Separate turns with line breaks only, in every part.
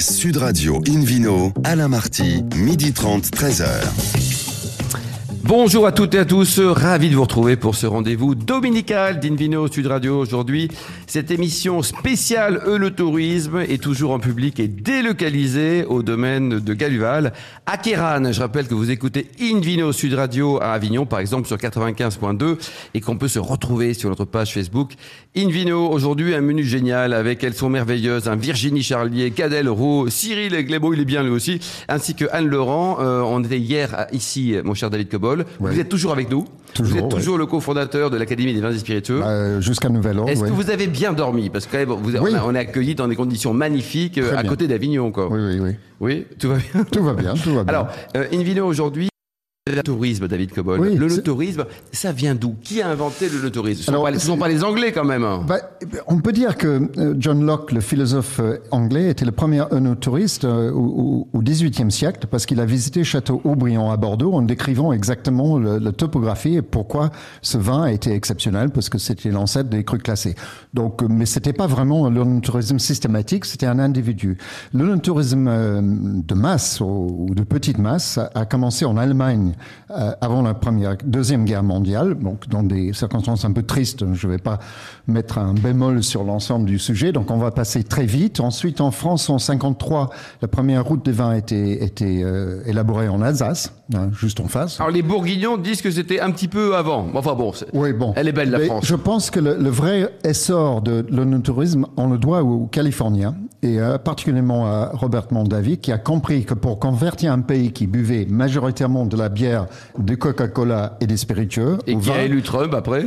Sud Radio Invino, Alain Marty, midi 30, 13h.
Bonjour à toutes et à tous, ravi de vous retrouver pour ce rendez-vous dominical d'Invino Sud Radio aujourd'hui. Cette émission spéciale E le tourisme est toujours en public et délocalisée au domaine de Galuval à Kéran. Je rappelle que vous écoutez Invino Sud Radio à Avignon par exemple sur 95.2 et qu'on peut se retrouver sur notre page Facebook Invino. Aujourd'hui un menu génial avec Elles sont merveilleuses, un Virginie Charlier, Cadel Roux, Cyril Glébo, il est bien lui aussi, ainsi que Anne Laurent. Euh, on était hier ici, mon cher David Cobol. Vous êtes toujours avec nous.
Toujours,
vous êtes toujours le cofondateur de l'Académie des vins et spiritueux.
Bah, Jusqu'à nouvel ordre.
Est-ce que vous avez bien dormi? Parce que quand même, vous,
Oui.
on, a, on est accueillis dans des conditions magnifiques euh,
Très
à
bien.
côté d'Avignon. Quoi.
Oui, oui, oui.
Oui, tout va bien.
Tout va bien, tout va bien.
Alors, euh, Invino aujourd'hui, le tourisme, David Cobol.
Oui,
le tourisme, ça vient d'où? Qui a inventé le tourisme Ce ne sont, pas les- Anglais quand même. hein.
Bah, on peut dire que euh, John Locke, le philosophe euh, anglais, était le premier œnotouriste euh, au, XVIIIe siècle parce qu'il a visité Château Aubryon à Bordeaux en décrivant exactement le- la topographie et pourquoi ce vin était exceptionnel parce que c'était l'ancêtre des crus classés. Donc, mais c'était pas vraiment l'œnotourisme systématique, c'était un individu. L'œnotourisme de masse ou, de petite masse a, a commencé en Allemagne euh, avant la première, deuxième guerre mondiale, donc dans des circonstances un peu tristes. Je ne vais pas mettre un bémol sur l'ensemble du sujet, donc on va passer très vite. Ensuite, en France, en 53, la première route des vins était, était euh, élaborée en Alsace, hein, juste en face.
Alors les Bourguignons disent que c'était un petit peu avant. Enfin bon,
Oui, bon.
elle est belle la
Mais
France.
Je pense que le, le vrai essor de l'onotourisme, on le doit aux Californiens et euh, particulièrement à Robert Mondavi, qui a compris que pour convertir un pays qui buvait majoritairement de la bière, de Coca-Cola et des spiritueux,
Et qui a
vin-
élu Trump après?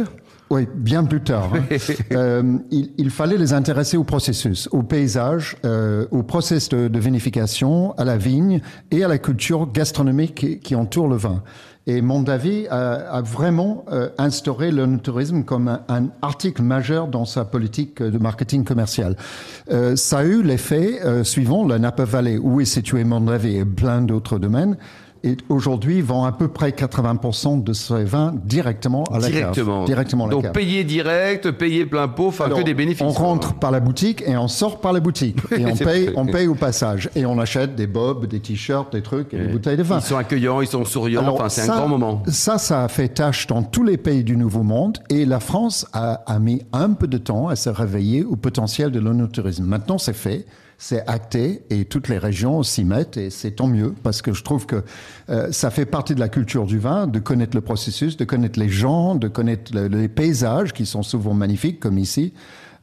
Oui, bien plus tard. hein. Euh, il, il fallait les intéresser au processus, au paysage, euh, au process de, de vinification, à la vigne et à la culture gastronomique qui, qui entoure le vin. Et Mondavi a, a vraiment euh, instauré le tourisme comme un, article majeur dans sa politique de marketing commercial. Euh, ça a eu l'effet euh, suivant la Napa Valley, où est situé Mondavi et plein d'autres domaines. Et aujourd'hui, vend à peu près 80% de ses vins directement à la
Directement.
cave. Directement à la
Donc
cave.
payer direct, payer plein pot, enfin que des bénéfices.
On rentre par la boutique et on sort par la boutique. Et on paye, on paye au passage. Et on achète des bobs, des t-shirts, des trucs et des bouteilles de vin.
Ils sont accueillants, ils sont souriants, enfin c'est un grand moment.
Ça, ça a fait tâche dans tous les pays du Nouveau Monde et la France a, a mis un peu de temps à se réveiller au potentiel de l'onotourisme. Maintenant, c'est fait. C'est acté et toutes les régions s'y mettent et c'est tant mieux parce que je trouve que euh, ça fait partie de la culture du vin de connaître le processus, de connaître les gens, de connaître le- les paysages qui sont souvent magnifiques comme ici.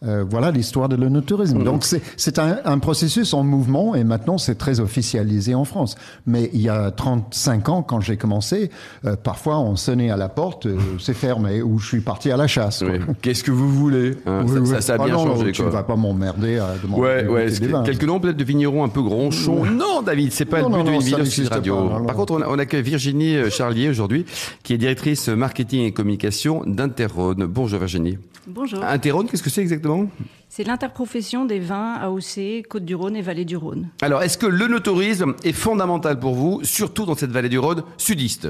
Euh, voilà l'histoire de l'onotourisme. Donc c'est un, un processus en mouvement et maintenant c'est très officialisé en France. Mais il y a 35 ans quand j'ai commencé, euh, parfois on sonnait à la porte, euh, c'est fermé ou je suis parti à la chasse.
Oui. Qu'est-ce que vous voulez hein,
Oui,
ça,
oui.
ça, ça a
Ah
bien
non,
changé.
Tu
quoi.
vas pas m'emmerder à demander
Ouais, ouais.
des vins.
quelques noms peut-être de vignerons un peu gronchons. Non, David, c'est pas
Non,
le but
non,
de
non,
une
ça
vidéo Sud Radio.
pas.
Par contre, on, on accueille Virginie Charlier aujourd'hui, qui est directrice marketing et communication d'Interrone. Bonjour Virginie.
Bonjour.
Interrone, qu'est-ce que c'est exactement?
C'est l'interprofession des vins AOC, Côte-du-Rhône et Vallée du Rhône.
Alors, est-ce que l'œnotourisme est fondamental pour vous, surtout dans cette vallée du Rhône sudiste?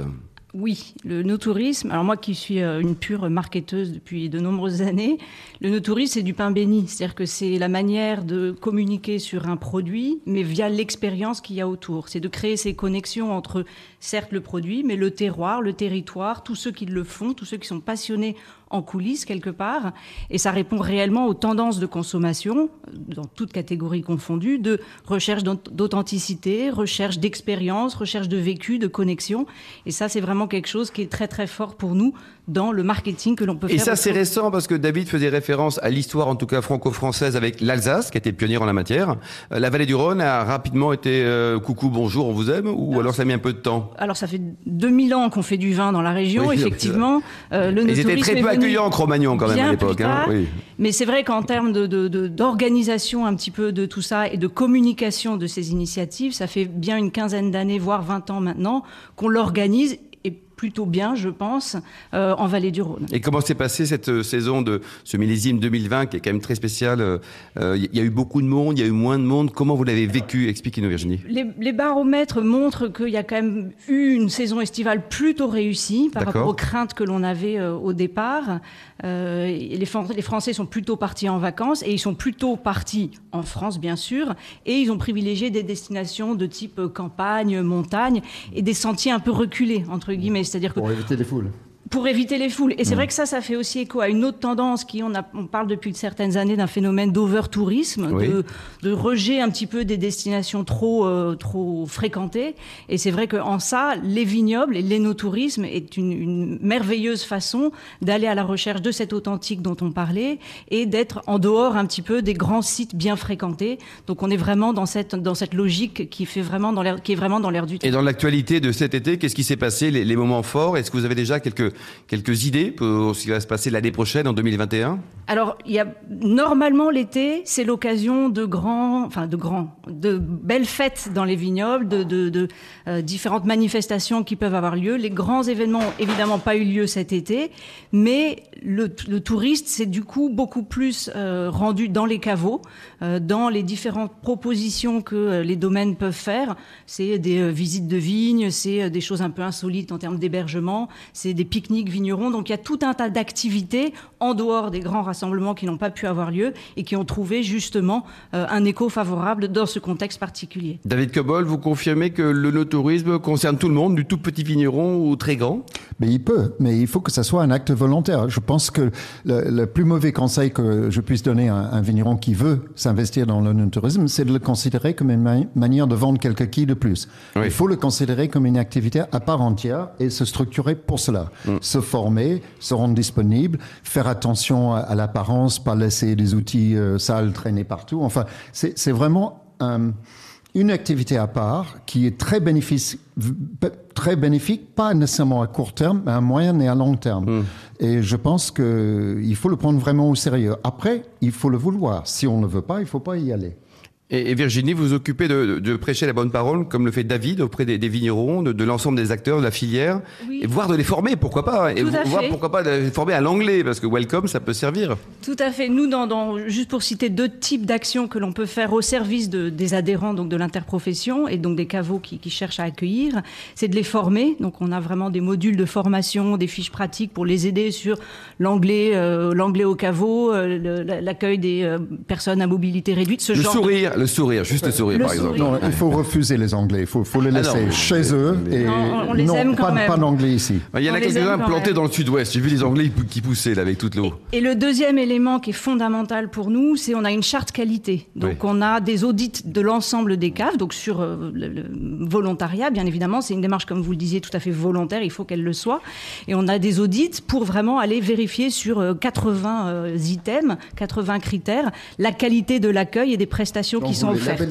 Oui, le no-tourisme. Alors moi qui suis euh, une pure marketeuse depuis de nombreuses années, le no-tourisme c'est du pain béni. C'est-à-dire que c'est la manière de communiquer sur un produit, mais via l'expérience qu'il y a autour. C'est de créer ces connexions entre, certes, le produit, mais le terroir, le territoire, tous ceux qui le font, tous ceux qui sont passionnés en coulisses quelque part. Et ça répond réellement aux tendances de consommation, dans toutes catégories confondues, de recherche d'aut- d'authenticité, recherche d'expérience, recherche de vécu, de connexion. Et ça, c'est vraiment quelque chose qui est très très fort pour nous dans le marketing que l'on peut
Et
faire.
ça, c'est récent parce que David faisait référence à l'histoire, en tout cas franco-française, avec l'Alsace, qui était pionnière en la matière. Euh, La vallée du Rhône a rapidement été euh, coucou, bonjour, on vous aime, ou alors ça a mis un peu de temps?
Alors, ça fait 2000 ans qu'on fait du vin dans la région,
Oui,
effectivement. Euh, le
Ils étaient très peu accueillants en Cro-Magnon quand même à l'époque. Hein, oui.
Mais c'est vrai qu'en termes de, de- de- d'organisation un petit peu de tout ça et de communication de ces initiatives, ça fait bien une quinzaine d'années, voire 20 ans maintenant, qu'on l'organise et plutôt bien, je pense, euh, en vallée du Rhône.
Et comment s'est passée cette euh, saison de ce millésime 2020 qui est quand même très spécial euh, Il y a eu beaucoup de monde, il y a eu moins de monde. Comment vous l'avez vécu? Expliquez-nous, Virginie.
Les, les, baromètres montrent qu'il y a quand même eu une saison estivale plutôt réussie par rapport aux craintes que l'on avait au départ. Euh, les, les Français sont plutôt partis en vacances et ils sont plutôt partis en France, bien sûr, et ils ont privilégié des destinations de type campagne, montagne et des sentiers un peu reculés, entre guillemets. C'est-à-dire
que. Pour éviter les foules
pour éviter les foules. Et c'est vrai que ça, ça fait aussi écho à une autre tendance qui, on, a, on parle depuis certaines années d'un phénomène d'over-tourisme, de, de, rejet un petit peu des destinations trop, euh, trop fréquentées. Et c'est vrai qu'en ça, les vignobles et l'énotourisme est une, une, merveilleuse façon d'aller à la recherche de cet authentique dont on parlait et d'être en dehors un petit peu des grands sites bien fréquentés. Donc on est vraiment dans cette, dans cette logique qui, fait vraiment dans qui est vraiment dans l'air du temps.
Et dans l'actualité de cet été, qu'est-ce qui s'est passé, les, les moments forts? Est-ce que vous avez déjà quelques quelques idées pour ce qui va se passer l'année prochaine, en 2021
Alors, il y a, normalement, l'été, c'est l'occasion de grands, enfin de grands, de belles fêtes dans les vignobles, de, euh, différentes manifestations qui peuvent avoir lieu. Les grands événements n'ont évidemment pas eu lieu cet été, mais le, touriste s'est du coup beaucoup plus euh, rendu dans les caveaux, dans les différentes propositions que euh, les domaines peuvent faire. C'est des euh, visites de vignes, c'est des choses un peu insolites en termes d'hébergement, c'est des pique-niques vignerons. Donc il y a tout un tas d'activités en dehors des grands rassemblements qui n'ont pas pu avoir lieu et qui ont trouvé justement un écho favorable dans ce contexte particulier.
David Cobol, vous confirmez que le no-tourisme concerne tout le monde, du tout petit vigneron au très grand?
Mais il peut, mais il faut que ça soit un acte volontaire. Je pense que le, le plus mauvais conseil que je puisse donner à un vigneron qui veut s'investir dans le no-tourisme, c'est de le considérer comme une ma manière de vendre quelques quilles de plus. Oui. Il faut le considérer comme une activité à part entière et se structurer pour cela. Mm. Se former, se rendre disponible, faire attention à, à l'apparence, pas laisser des outils euh, sales traîner partout. Enfin, c'est vraiment un, une activité à part qui est très bénéfique, très bénéfique, pas nécessairement à court terme, mais à moyen et à long terme. Mm. Et je pense qu'il faut le prendre vraiment au sérieux. Après, il faut le vouloir. Si on ne le veut pas, il ne faut pas y aller.
Et, Virginie, vous vous occupez de, de, prêcher la bonne parole, comme le fait David auprès des, des vignerons, de, de l'ensemble des acteurs de la filière, oui. et voire de les former, pourquoi pas, et voir pourquoi pas de les former à l'anglais, parce que Welcome, ça peut servir.
Tout à fait. Nous, dans, dans juste pour citer deux types d'actions que l'on peut faire au service de, des adhérents, donc de l'interprofession, et donc des caveaux qui, qui cherchent à accueillir, c'est de les former. Donc on a vraiment des modules de formation, des fiches pratiques pour les aider sur l'anglais, euh, l'anglais au caveau, euh, l'accueil des euh, personnes à mobilité réduite, ce
le
genre.
Sourire. De le sourire, juste le sourire,
le
par exemple.
Non, il faut refuser les Anglais. Il faut, faut les laisser ah non, chez eux. Et
non, on les non, aime
pas, pas d'anglais ici.
Il y en a quelques-uns plantés dans le sud-ouest. J'ai vu les Anglais qui poussaient là, avec toute l'eau.
Et, et, le deuxième élément qui est fondamental pour nous, c'est on a une charte qualité. Donc oui. on a des audits de l'ensemble des caves, donc sur euh, le, le, volontariat, bien évidemment. C'est une démarche, comme vous le disiez, tout à fait volontaire. Il faut qu'elle le soit. Et on a des audits pour vraiment aller vérifier sur euh, 80 euh, items, 80 critères, la qualité de l'accueil et des prestations
Donc
qui sont offertes.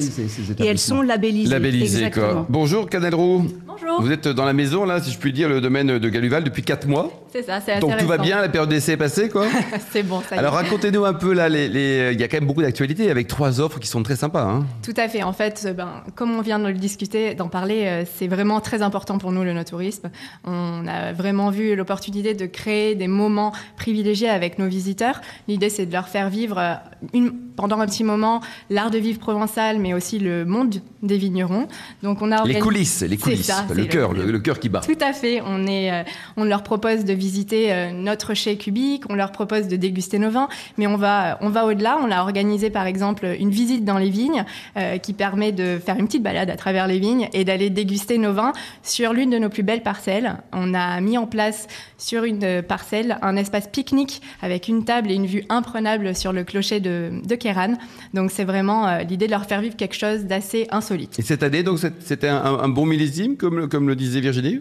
Et
elles sont labellisées.
Labellisées, quoi. Bonjour, Canel Roux.
Bonjour.
Vous êtes dans la maison, là, si je puis dire, le domaine de Galuval depuis 4 mois.
C'est ça, c'est
Donc tout va bien, la période d'essai est passée, quoi?
C'est bon, ça y est.
Alors racontez-nous un peu, là, les, les... il y a quand même beaucoup d'actualités avec trois offres qui sont très sympas. Hein.
Tout à fait. En fait, ben, comme on vient de le discuter, d'en parler, euh, c'est vraiment très important pour nous, le no-tourisme. On a vraiment vu l'opportunité de créer des moments privilégiés avec nos visiteurs. L'idée, c'est de leur faire vivre euh, une, pendant un petit moment l'art de vivre provençal, mais aussi le monde des vignerons.
Donc on a organisé... les coulisses, les coulisses, ça, le cœur, le, le, cœur qui bat.
Tout à fait. On est, euh, on leur propose de visiter euh, notre chai cubique, on leur propose de déguster nos vins, mais on va, on va au-delà. On a organisé par exemple une visite dans les vignes euh, qui permet de faire une petite balade à travers les vignes et d'aller déguster nos vins sur l'une de nos plus belles parcelles. On a mis en place sur une parcelle un espace pique-nique avec une table et une vue imprenable sur le clocher de, de Kéran. Donc c'est vraiment euh, l'idée de leur faire vivre quelque chose d'assez insolite.
Et cette année, donc c'était un, un, bon millésime, comme, le disait Virginie?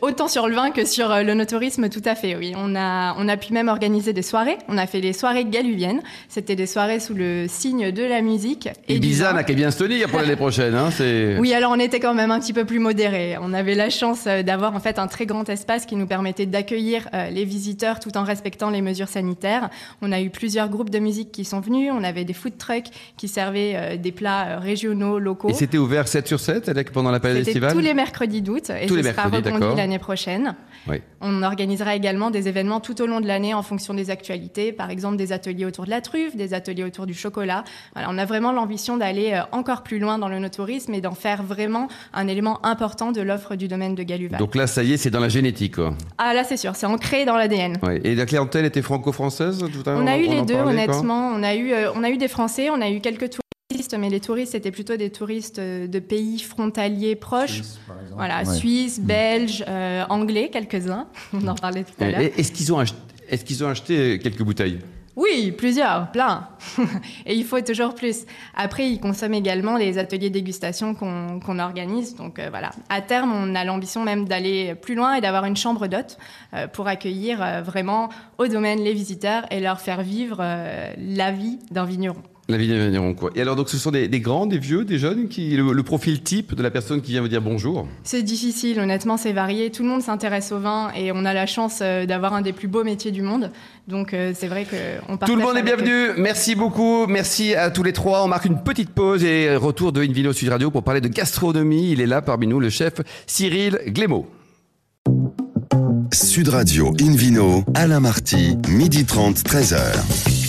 Autant sur le vin que sur euh, le notourisme, tout à fait, oui. On a, on a pu même organiser des soirées. On a fait des soirées galuviennes. C'était des soirées sous le signe de la musique.
Et Ibiza n'a qu'à bien se tenir pour l'année prochaine. Hein,
oui, alors on était quand même un petit peu plus modéré. On avait la chance euh, d'avoir en fait un très grand espace qui nous permettait d'accueillir euh, les visiteurs tout en respectant les mesures sanitaires. On a eu plusieurs groupes de musique qui sont venus. On avait des food trucks qui servaient des plats régionaux, locaux.
Et c'était ouvert 7 sur 7 pendant la période estivale
tous les mercredis d'août.
Tous les mercredis,
l'année prochaine.
Oui.
On organisera également des événements tout au long de l'année en fonction des actualités, par exemple des ateliers autour de la truffe, des ateliers autour du chocolat. Voilà, on a vraiment l'ambition d'aller euh, encore plus loin dans le no-tourisme et d'en faire vraiment un élément important de l'offre du domaine de Galuval.
Donc là, ça y est, c'est dans la génétique. Quoi.
Ah là, c'est sûr, c'est ancré dans l'ADN.
Ouais. Et la clientèle était franco-française tout à l'heure
On a eu les deux,
parlait,
honnêtement. On a eu, euh, on a eu des Français, on a eu quelques touristes, mais les touristes étaient plutôt des touristes euh, de pays frontaliers proches. Voilà,
Ouais.
Suisse, belge, euh, anglais, quelques-uns. On en parlait tout à l'heure.
Est-ce qu'ils ont, acheté quelques bouteilles?
Oui, plusieurs, plein. Et il faut toujours plus. Après, ils consomment également les ateliers dégustation qu'on organise. Donc euh, voilà, à terme, on a l'ambition même d'aller plus loin et d'avoir une chambre d'hôtes euh, pour accueillir euh, vraiment au domaine les visiteurs et leur faire vivre euh, la vie d'un vigneron.
La vie des vignerons, quoi. Et alors, donc, ce sont des, des grands, des vieux, des jeunes qui, le, le profil type de la personne qui vient vous dire bonjour?
C'est difficile, honnêtement, c'est varié. Tout le monde s'intéresse au vin et on a la chance euh, d'avoir un des plus beaux métiers du monde. Donc euh, c'est vrai qu'on
Tout le monde est bienvenu. Merci beaucoup. Merci à tous les trois. On marque une petite pause et retour de Invino Sud Radio pour parler de gastronomie. Il est là parmi nous, le chef Cyril Glémaud.
Sud Radio Invino, Alain Marty, midi 30, 13h.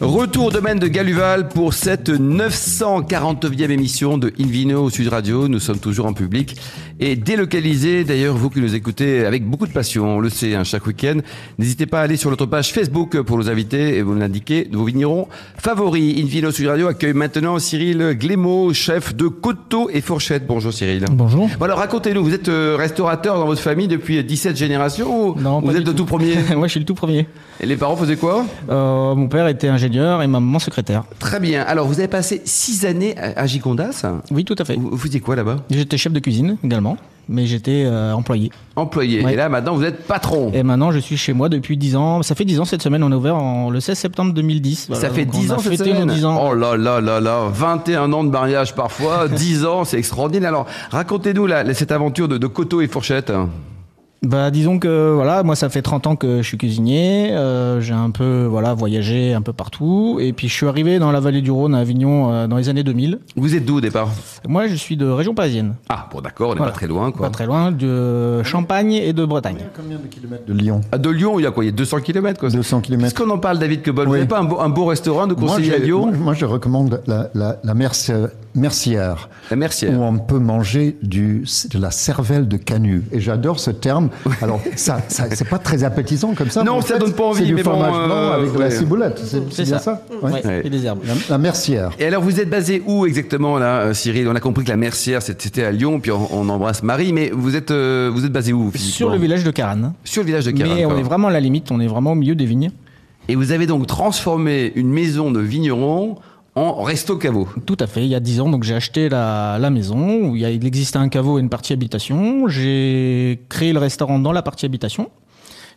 Retour au domaine de Galuval pour cette 949e émission de Invino Sud Radio. Nous sommes toujours en public et délocalisés. D'ailleurs, vous qui nous écoutez avec beaucoup de passion, on le sait, hein, chaque week-end, n'hésitez pas à aller sur notre page Facebook pour nous inviter et vous l'indiquer vos vignerons favoris. Invino Sud Radio accueille maintenant Cyril Glémaud, chef de Coteau et Fourchette. Bonjour Cyril.
Bonjour.
Bon alors racontez-nous, vous êtes euh, restaurateur dans votre famille depuis 17 générations ou
Non,
vous êtes le tout premier
Moi, je suis le tout premier.
Et les parents faisaient quoi?
Euh, mon père était ingénieur et ma maman secrétaire.
Très bien. Alors vous avez passé 6 années à Gigondas
Oui, tout à fait.
Vous vous faisiez quoi là-bas?
J'étais chef de cuisine également, mais j'étais euh, employé.
Employé.
Ouais.
Et là maintenant vous êtes patron.
Et maintenant, je suis chez moi depuis 10 ans. Ça fait 10 ans cette semaine. On a ouvert en, le 16 septembre 2010. Voilà,
Ça fait
donc
10
on a
ans cette semaine
10 ans.
Oh là là là là 21 ans de mariage parfois, 10 ans, c'est extraordinaire. Alors racontez-nous cette aventure de, de coteau et fourchette.
Bah, disons que voilà, moi, ça fait 30 ans que je suis cuisinier. Euh, j'ai un peu voilà voyagé un peu partout. Et puis, je suis arrivé dans la vallée du Rhône à Avignon euh, dans les années 2000.
Vous êtes d'où au départ?
Moi, je suis de région parisienne.
Ah bon d'accord, on n'est
Voilà.
pas très loin quoi.
Pas très loin de Champagne et de Bretagne.
Combien de kilomètres de Lyon?
Ah, de Lyon, il y a quoi? Il y a 200 km quoi.
200 kilomètres.
Qu'est-ce qu'on en parle David Quebol Vous n'avez pas un beau, un beau restaurant de
Moi,
conseiller à Lyon?
moi, moi, je recommande la, la, la Merci- Mercière,
La Mercière.
où on peut manger du, de la cervelle de canut. Et j'adore ce terme. Alors, ça, ça c'est pas très appétissant comme ça.
Non, ça
fait,
donne pas envie,
C'est du
bon,
fromage
euh,
blanc avec de la ciboulette. C'est bien ça, Ouais.
Ouais,
Ouais.
Et des herbes.
La, la Mercière.
Et alors, vous êtes basé où exactement, là, euh, Cyril? On a compris que la Mercière, c'était à Lyon, puis on, on embrasse Marie, mais vous êtes, euh, vous êtes basé où
Sur le village de Caranne.
Sur le village de Carin.
Mais on est vraiment à la limite, on est vraiment au milieu des vignes.
Et vous avez donc transformé une maison de vigneron resto caveau.
Tout à fait, il y a 10 ans, donc j'ai acheté la, maison où il, y il existait un caveau et une partie habitation. J'ai créé le restaurant dans la partie habitation.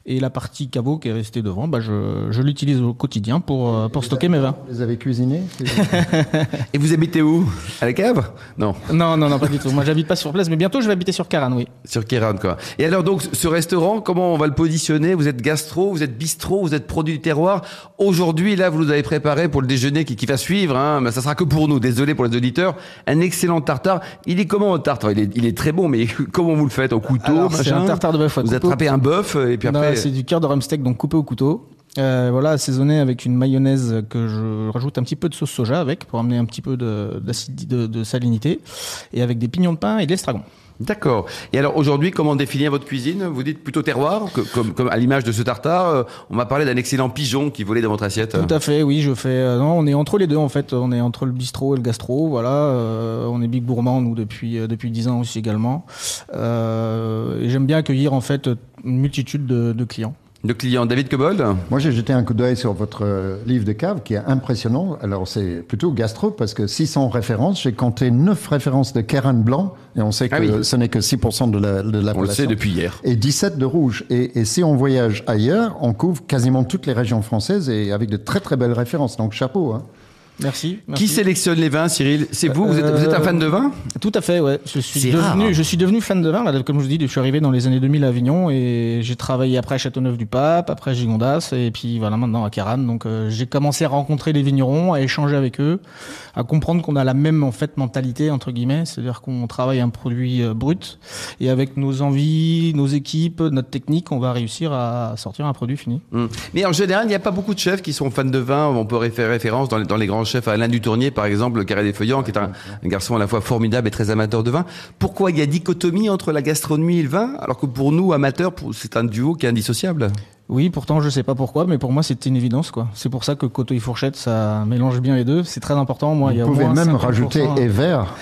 Et la partie caveau qui est restée devant, bah je, je l'utilise au quotidien pour, euh, pour stocker mes vins.
Vous les avez cuisinés
Et vous habitez où? À la cave? Non,
Non, non, non, pas du tout. Moi, j'habite pas sur place, mais bientôt, je vais habiter sur Caranne, oui.
sur Kéran, quoi. Et alors, donc, ce restaurant, comment on va le positionner? Vous êtes gastro, vous êtes bistrot, vous êtes produit du terroir. Aujourd'hui, là, vous nous avez préparé pour le déjeuner qui, qui va suivre, hein, mais ça sera que pour nous, désolé pour les auditeurs, un excellent tartare. Il est comment, votre tartare? Il est, il est très bon, mais comment vous le faites? Au couteau,
Alors, c'est
machin?
un tartare de bœuf
Vous
couteau.
attrapez un bœuf, et puis
Non, c'est du cœur de rumsteak, donc coupé au couteau. Euh, voilà, assaisonné avec une mayonnaise que je rajoute un petit peu de sauce soja avec pour amener un petit peu de, de, de salinité et avec des pignons de pain et de l'estragon.
D'accord. Et alors aujourd'hui, comment définir votre cuisine? Vous dites plutôt terroir, comme, comme à l'image de ce tartare. euh, on m'a parlé d'un excellent pigeon qui volait dans votre assiette.
Tout à fait, oui, je fais. euh, non, on est entre les deux en fait. On est entre le bistrot et le gastro. Voilà, euh, on est big gourmand nous depuis depuis dix ans aussi également. Et j'aime bien accueillir en fait une multitude de, de clients.
Le client David Cobold
Moi, j'ai jeté un coup d'œil sur votre euh, livre de cave qui est impressionnant. Alors, c'est plutôt gastro parce que 600 références. J'ai compté 9 références de Caran blanc et on sait que
Ah oui.
ce n'est que 6% de la, de la
On le sait depuis hier.
Et 17 de rouge. Et, et si on voyage ailleurs, on couvre quasiment toutes les régions françaises et avec de très très belles références. Donc, chapeau. Hein.
Merci.
Qui sélectionne les vins, Cyril? C'est vous vous, êtes, vous êtes un fan de vin?
Tout à fait, ouais. Je suis
rare,
devenu,
hein.
je suis devenu fan de vin. Là, comme je vous dis, je suis arrivé dans les années 2000 à Avignon et j'ai travaillé après à Châteauneuf-du-Pape, après à Gigondas et puis voilà maintenant à Caran. Donc euh, j'ai commencé à rencontrer les vignerons, à échanger avec eux, à comprendre qu'on a la même en fait mentalité entre guillemets, c'est-à-dire qu'on travaille un produit euh, brut et avec nos envies, nos équipes, notre technique, on va réussir à sortir un produit fini.
Hum. Mais en général, il n'y a pas beaucoup de chefs qui sont fans de vin. On peut faire référence dans les, dans les grands chefs à Alain Dutournier, par exemple, le Carré des Feuillants, qui est un, garçon à la fois formidable et très amateur de vin. Pourquoi il y a dichotomie entre la gastronomie et le vin, alors que pour nous, amateurs, c'est un duo qui est indissociable?
Oui, pourtant je sais pas pourquoi, mais pour moi c'était une évidence quoi. C'est pour ça que coteau et fourchette ça mélange bien les deux. C'est très important. Moi, il y a
Vous pouvez même
50%.
rajouter et vert.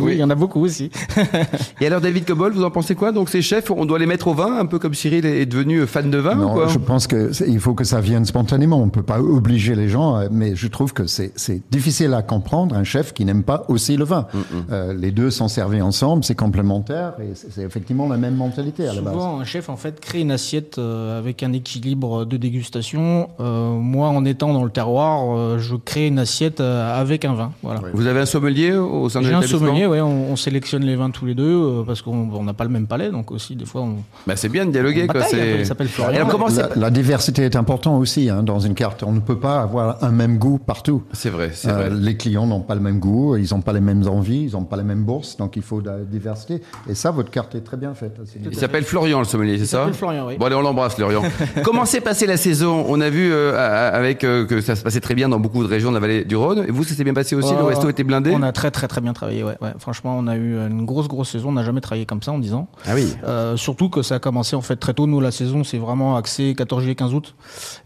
oui, il y en a beaucoup aussi.
Et alors, David Cobol, vous en pensez quoi? Donc, ces chefs, on doit les mettre au vin, un peu comme Cyril est devenu fan de vin ou
Non,
quoi?
je pense que c'est- il faut que ça vienne spontanément. On peut pas obliger les gens, euh, mais je trouve que c'est difficile à comprendre un chef qui n'aime pas aussi le vin. Euh, les deux sont servis ensemble, c'est complémentaire et c'est effectivement la même mentalité à la base.
Souvent, un chef en fait crée une assiette euh, avec un équilibre de dégustation. Euh, moi, en étant dans le terroir, euh, je crée une assiette euh, avec un vin. Voilà.
Vous avez un sommelier au sein de
J'ai un sommelier, ouais, on, on sélectionne les vins tous les deux euh, parce qu'on on n'a pas le même palais, donc aussi des fois on.
Bah, c'est bien de dialoguer. Quoi.
bataille
c'est-
il s'appelle Florian.
alors, comment c'est
La, la diversité est importante aussi hein, dans une carte. On ne peut pas avoir un même goût partout.
C'est vrai, c'est
Euh,
vrai.
les clients n'ont pas le même goût, ils n'ont pas les mêmes envies, ils n'ont pas les mêmes bourses, donc il faut de la diversité. Et ça, votre carte est très bien faite.
Il s'appelle Florian, le sommelier, c'est ça
s'appelle Florian, oui.
Bon, allez, on l'embrasse, Florian. Comment s'est passée la saison? On a vu euh, avec euh, que ça se passait très bien dans beaucoup de régions de la vallée du Rhône. Et vous, ça s'est bien passé aussi? Le
Oh,
resto était blindé?
On a très très très bien travaillé, ouais. ouais. Franchement, on a eu une grosse grosse saison. On n'a jamais travaillé comme ça en 10 ans.
Ah oui.
Euh, surtout que ça a commencé en fait très tôt. Nous, la saison, c'est vraiment axé 14 juillet, 15 août.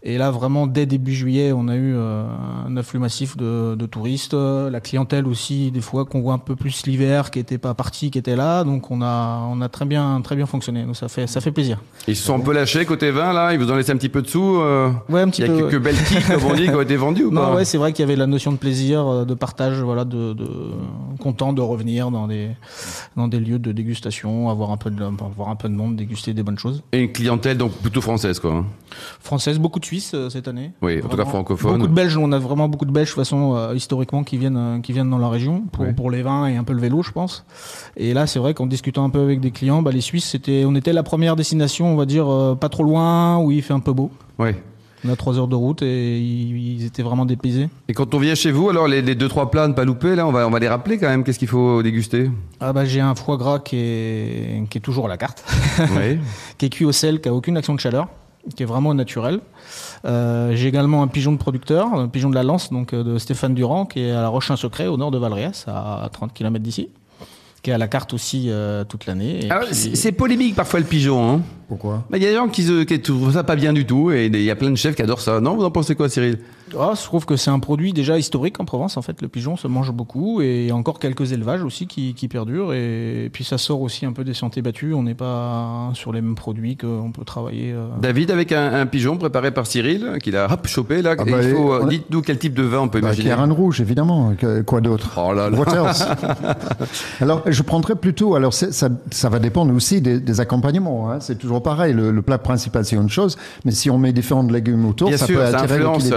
Et là, vraiment, dès début juillet, on a eu un afflux massif de, de touristes. La clientèle aussi, des fois, qu'on voit un peu plus l'hiver, qui était pas parti, qui était là. Donc, on a, on a très bien, très bien fonctionné. Donc, ça fait, ça fait plaisir.
Ils se sont un peu lâchés côté vin, là Ils vous ont laissé un petit peu de sous euh,
Ouais, un petit
Il y a
peu.
quelques belles quilles, comme on dit, qui ont été vendues ou pas
Non, ouais, c'est vrai qu'il y avait la notion de plaisir, euh, de partage, voilà, de, de content de revenir dans des dans des lieux de dégustation, avoir un peu de avoir un peu de monde, déguster des bonnes choses.
Et une clientèle donc plutôt française, quoi. hein.
Française, beaucoup de Suisses euh, cette année.
Oui, en tout cas francophone.
Beaucoup de Belges, on a vraiment beaucoup de Belges de toute façon euh, historiquement qui viennent qui viennent dans la région pour pour les vins et un peu le vélo, je pense. Et là, c'est vrai qu'en discutant un peu avec des clients, bah, les Suisses, c'était on était la première destination, on va dire pas trop loin où il fait un peu beau.
Oui.
On a trois heures de route et ils, étaient vraiment dépaysés.
Et quand on vient chez vous, alors les, les deux trois plats ne pas louper, là, on va on va les rappeler quand même. Qu'est-ce qu'il faut déguster?
Ah bah j'ai un foie gras qui est, qui est toujours à la carte,
Oui.
qui est cuit au sel, qui a aucune action de chaleur, qui est vraiment naturel. Euh, j'ai également un pigeon de producteur, un pigeon de la Lance, donc euh, de Stéphane Durand, qui est à la Roche-un-Secret, au nord de Valréas, à 30 km d'ici, qui est à la carte aussi euh, toute l'année. Puis-
c'est c'est polémique parfois le pigeon. Hein.
Pourquoi
Bah, Il y a des gens qui, se- qui trouvent ça pas bien du tout, et il y a plein de chefs qui adorent ça. Non, vous en pensez quoi, Cyril?
Ah, je trouve que c'est un produit déjà historique en Provence. En fait, le pigeon se mange beaucoup et il y a encore quelques élevages aussi qui, qui perdurent. Et, puis ça sort aussi un peu des sentiers battus. On n'est pas sur les mêmes produits qu'on peut travailler. euh,
David avec un, un pigeon préparé par Cyril, qu'il a hop chopé là.
Ah bah,
il faut, euh,
on a-
dites-nous quel type de vin on peut
Bah,
imaginer.
Kéran rouge, évidemment. Que- quoi d'autre?
Oh là là.
What else? Alors, je prendrais plutôt. Alors, ça, ça va dépendre aussi des, des accompagnements. hein. C'est toujours pareil. Le, le plat principal, c'est une chose, mais si on met différents légumes autour,
Bien
ça
sûr,
peut attirer
influence.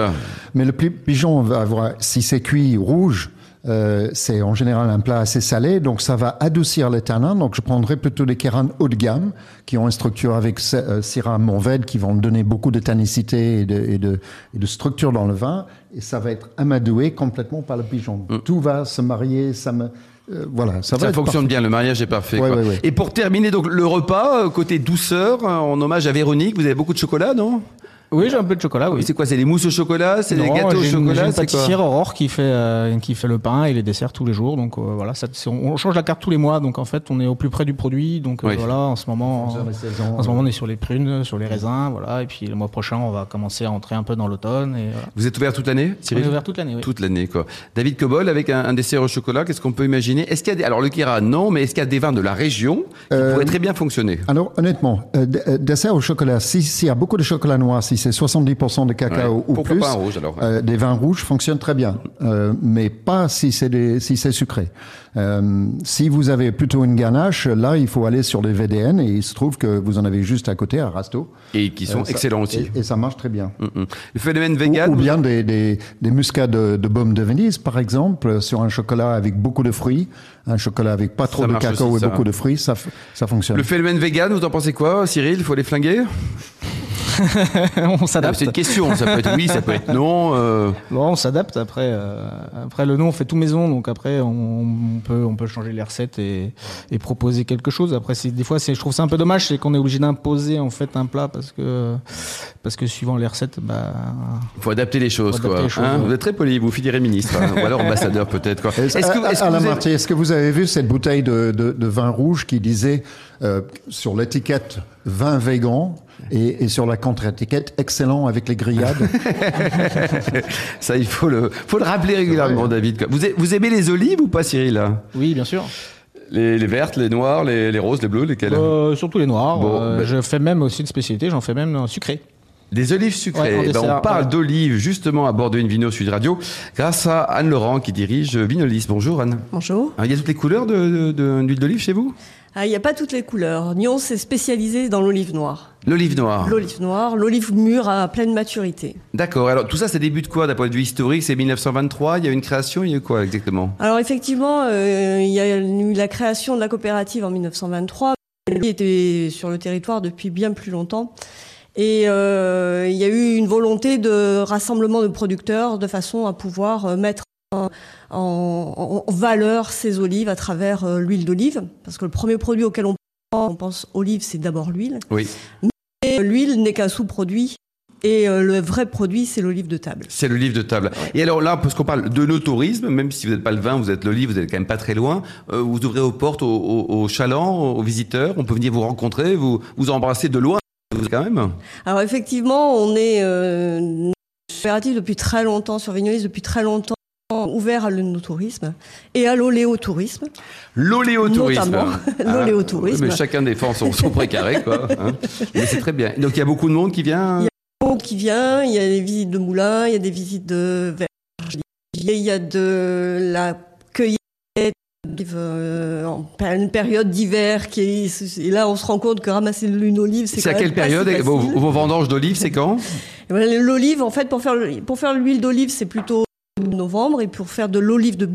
Mais le pi- pigeon va avoir, si c'est cuit rouge. euh, c'est en général un plat assez salé, donc ça va adoucir les tanins. Donc je prendrais plutôt des kérans haut de gamme qui ont une structure avec euh, Syrah qui vont donner beaucoup de tannicité et de, et, de, et de structure dans le vin. Et ça va être amadoué complètement par le pigeon. Tout va se marier, ça me, euh, voilà, ça, va
Ça fonctionne
parfait.
bien, le mariage est parfait.
Ouais,
quoi.
ouais, ouais.
Et pour terminer donc le repas, euh, côté douceur, euh, en hommage à Véronique, vous avez beaucoup de chocolat, non?
Oui, j'ai un peu de chocolat. Oui.
C'est quoi C'est des mousses au chocolat C'est des gâteaux au
une-
chocolat
une
C'est quoi
pâtissière Aurore qui fait euh, qui fait le pain et les desserts tous les jours. Donc euh, voilà, ça, on, on change la carte tous les mois. Donc en fait, on est au plus près du produit. Donc euh,
Oui.
voilà, en ce moment,
saisons,
en ce moment, on est sur les prunes, sur les raisins, voilà. Et puis le mois prochain, on va commencer à entrer un peu dans l'automne. Et voilà.
Vous êtes ouvert toute l'année,
on
Cyril?
est ouvert toute l'année. Oui.
Toute l'année, quoi. David Cobol, avec un, un dessert au chocolat, qu'est-ce qu'on peut imaginer? Est-ce qu'il y a des... Alors, le Kira, non, mais est-ce qu'il y a des vins de la région qui
Euh,
pourraient très bien fonctionner?
Alors honnêtement, dessert au chocolat, si- s'il y a beaucoup de chocolat noir, si c'est 70% de cacao
Ouais.
ou
Pourquoi
plus,
pas un rouge, alors
euh, des vins rouges fonctionnent très bien, euh, mais pas si c'est des- si c'est sucré. Euh, si vous avez plutôt une ganache, là, il faut aller sur les VDN et il se trouve que vous en avez juste à côté à Rasto.
Et qui sont
ça-
excellents aussi.
Et, et ça marche très bien.
Mm, mm. Le phénomène vegan.
ou bien des, des, des muscats de, de baume de Venise, par exemple, sur un chocolat avec beaucoup de fruits, un chocolat avec pas trop
Ça
de cacao
aussi,
et
ça.
beaucoup de fruits, ça, ça fonctionne.
Le phénomène vegan, vous en pensez quoi, Cyril? Il faut les flinguer?
on
Ah,
s'adapte.
C'est une question. Ça peut être oui, ça peut être non. euh,
Bon, on s'adapte. Après, euh, après le nom, on fait tout maison, donc après, on, on peut, on peut changer les recettes et, et proposer quelque chose. Après, des fois, c'est, je trouve ça un peu dommage, c'est qu'on est obligé d'imposer en fait un plat parce que, parce que suivant les recettes, bah,
Il faut adapter les choses,
Faut
quoi.
adapter les choses,
Hein
ouais.
vous êtes très poli, vous finirez ministre, hein. ou alors ambassadeur peut-être. Quoi.
Est-ce
Est-ce que, est-ce que
Alain
vous avez-
Marty, est-ce que vous avez vu cette bouteille de, de, de vin rouge qui disait euh, sur l'étiquette vin végan et, et sur la contre-étiquette excellent avec les grillades
ça, il faut le, faut le rappeler régulièrement, David. Vous, aimez les olives ou pas, Cyril?
Oui, bien sûr.
les, les vertes, les noires, les, les roses, les bleues, lesquelles?
Euh, surtout les noirs.
Bon,
Euh,
bah-
Je fais même aussi une spécialité, j'en fais même un sucré.
Des olives sucrées.
Ouais,
ben, on parle
ouais.
d'olives justement à bord de Invino Sud Radio grâce à Anne Laurent qui dirige Vinolis. Bonjour Anne.
Bonjour.
Ah, Il y a toutes les couleurs de- de- de- d'huile d'olive chez vous?
Ah, Il n'y a pas toutes les couleurs. Nyon s'est spécialisé dans l'olive noire.
L'olive noire.
L'olive noire, l'olive mûre à pleine maturité.
D'accord. Alors tout ça, c'est début de quoi d'un point de vue historique? C'est 1923. Il y a eu une création. Il y a eu quoi exactement?
Alors effectivement, euh, il y a eu la création de la coopérative en 1923. Elle était sur le territoire depuis bien plus longtemps. Et euh, il y a eu une volonté de rassemblement de producteurs de façon à pouvoir euh, mettre en, en- en valeur ces olives à travers euh, l'huile d'olive. Parce que le premier produit auquel on pense, on pense olive, c'est d'abord l'huile.
Oui.
Et l'huile n'est qu'un sous-produit. Et euh, le vrai produit, c'est l'olive de table.
C'est le livre de table. Et alors là, parce qu'on parle de nos tourisme, même si vous n'êtes pas le vin, vous êtes l'olive, vous êtes quand même pas très loin. euh, vous ouvrez aux portes aux, aux- aux chalands, aux visiteurs. On peut venir vous rencontrer, vous vous embrasser de loin quand même.
Alors effectivement, on est euh, depuis très longtemps, sur Vignolis depuis très longtemps, ouvert à l'œnotourisme et à l'oléotourisme.
L'oléotourisme.
Notamment, l'oléotourisme.
mais chacun défend son, son précaré, quoi. hein. Mais c'est très bien. Donc il y a beaucoup de monde qui vient?
Il y Donc, qui vient, il y a des visites de moulins, il y a des visites de vergers, il y a de la cueillette euh, en une période d'hiver qui est, et là on se rend compte que ramasser une olive c'est
C'est à quelle
si
période vos, vendanges d'olives, c'est quand?
Et voilà, L'olive, en fait, pour faire, pour faire l'huile d'olive, c'est plutôt novembre, et pour faire de l'olive de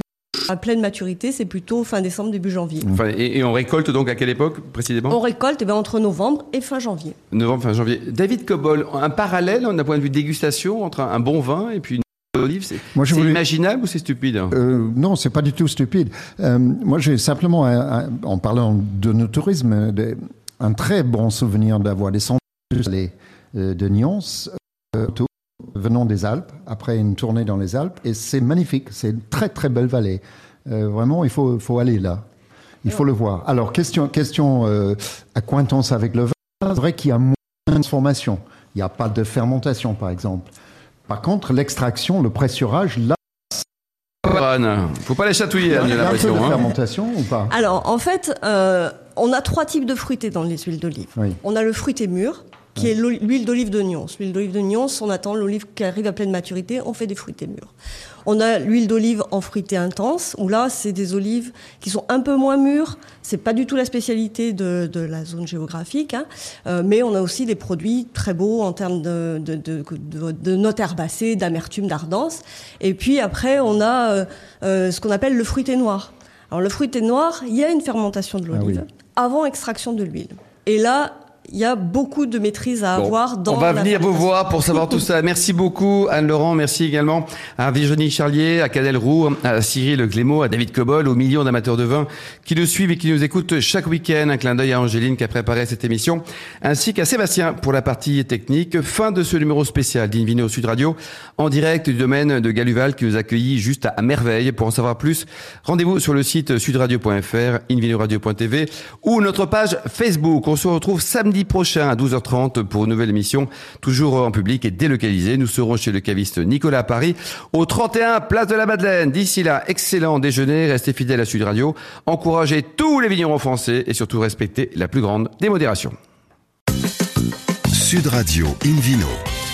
à pleine maturité, c'est plutôt fin décembre, début janvier.
Enfin, et, et on récolte donc à quelle époque précisément?
On récolte eh ben, entre novembre et fin janvier.
Novembre, fin janvier. David Cobol, un parallèle d'un point de vue dégustation entre un, un bon vin et puis une olive, c'est
voulais-
imaginable ou c'est stupide?
Euh, non, c'est pas du tout stupide. Euh, moi, j'ai simplement, un- un- en parlant de nos tourismes, de- un très bon souvenir d'avoir descendu les euh, de Nyons, euh, autour, venant des Alpes, après une tournée dans les Alpes, et c'est magnifique. C'est une très très belle vallée. Euh, vraiment, il faut, faut aller là. Il faut le voir. Alors, question, question euh, acquaintance avec le vin. C'est vrai qu'il y a moins de transformation. Il n'y a pas de fermentation, par exemple. Par contre, l'extraction, le pressurage, là,
Anne, faut pas les chatouiller, j'ai
y a un peu de
l'impression. hein.
fermentation ou pas?
Alors, en fait, euh, on a trois types de fruités dans les huiles d'olive.
Oui.
On a le fruité mûr, qui est l'huile d'olive de Nyons. L'huile d'olive de Nyons, on attend l'olive qui arrive à pleine maturité, on fait des fruités mûrs. On a l'huile d'olive en fruité intense, où là, c'est des olives qui sont un peu moins mûres. C'est pas du tout la spécialité de, de la zone géographique, hein. Euh, mais on a aussi des produits très beaux en termes de, de, de, de- de notes herbacées, d'amertume, d'ardence. Et puis après, on a euh, euh, ce qu'on appelle le fruité noir. Alors le fruité noir, il y a une fermentation de l'olive
oui.
avant extraction de l'huile. Et là, il y a beaucoup de maîtrise à
Bon,
avoir dans
on va
la
venir vous voir pour savoir tout ça. Merci beaucoup Anne-Laurent, merci également à Virginie Charlier, à Cadel Roux, à Cyril Glémaud, à David Cobol, aux millions d'amateurs de vin qui nous suivent et qui nous écoutent chaque week-end. Un clin d'œil à Angéline qui a préparé cette émission, ainsi qu'à Sébastien pour la partie technique. Fin de ce numéro spécial d'Invino Sud Radio, en direct du domaine de Galuval qui nous accueillit juste à merveille. Pour en savoir plus, rendez-vous sur le site sudradio.fr, invinoradio.tv ou notre page Facebook. On se retrouve samedi prochain à 12h30 pour une nouvelle émission, toujours en public et délocalisée. Nous serons chez le caviste Nicolas à Paris, au 31 Place de la Madeleine. D'ici là, excellent déjeuner, restez fidèles à Sud Radio, encouragez tous les vignerons français et surtout respectez la plus grande des modérations.
Sud Radio Invino.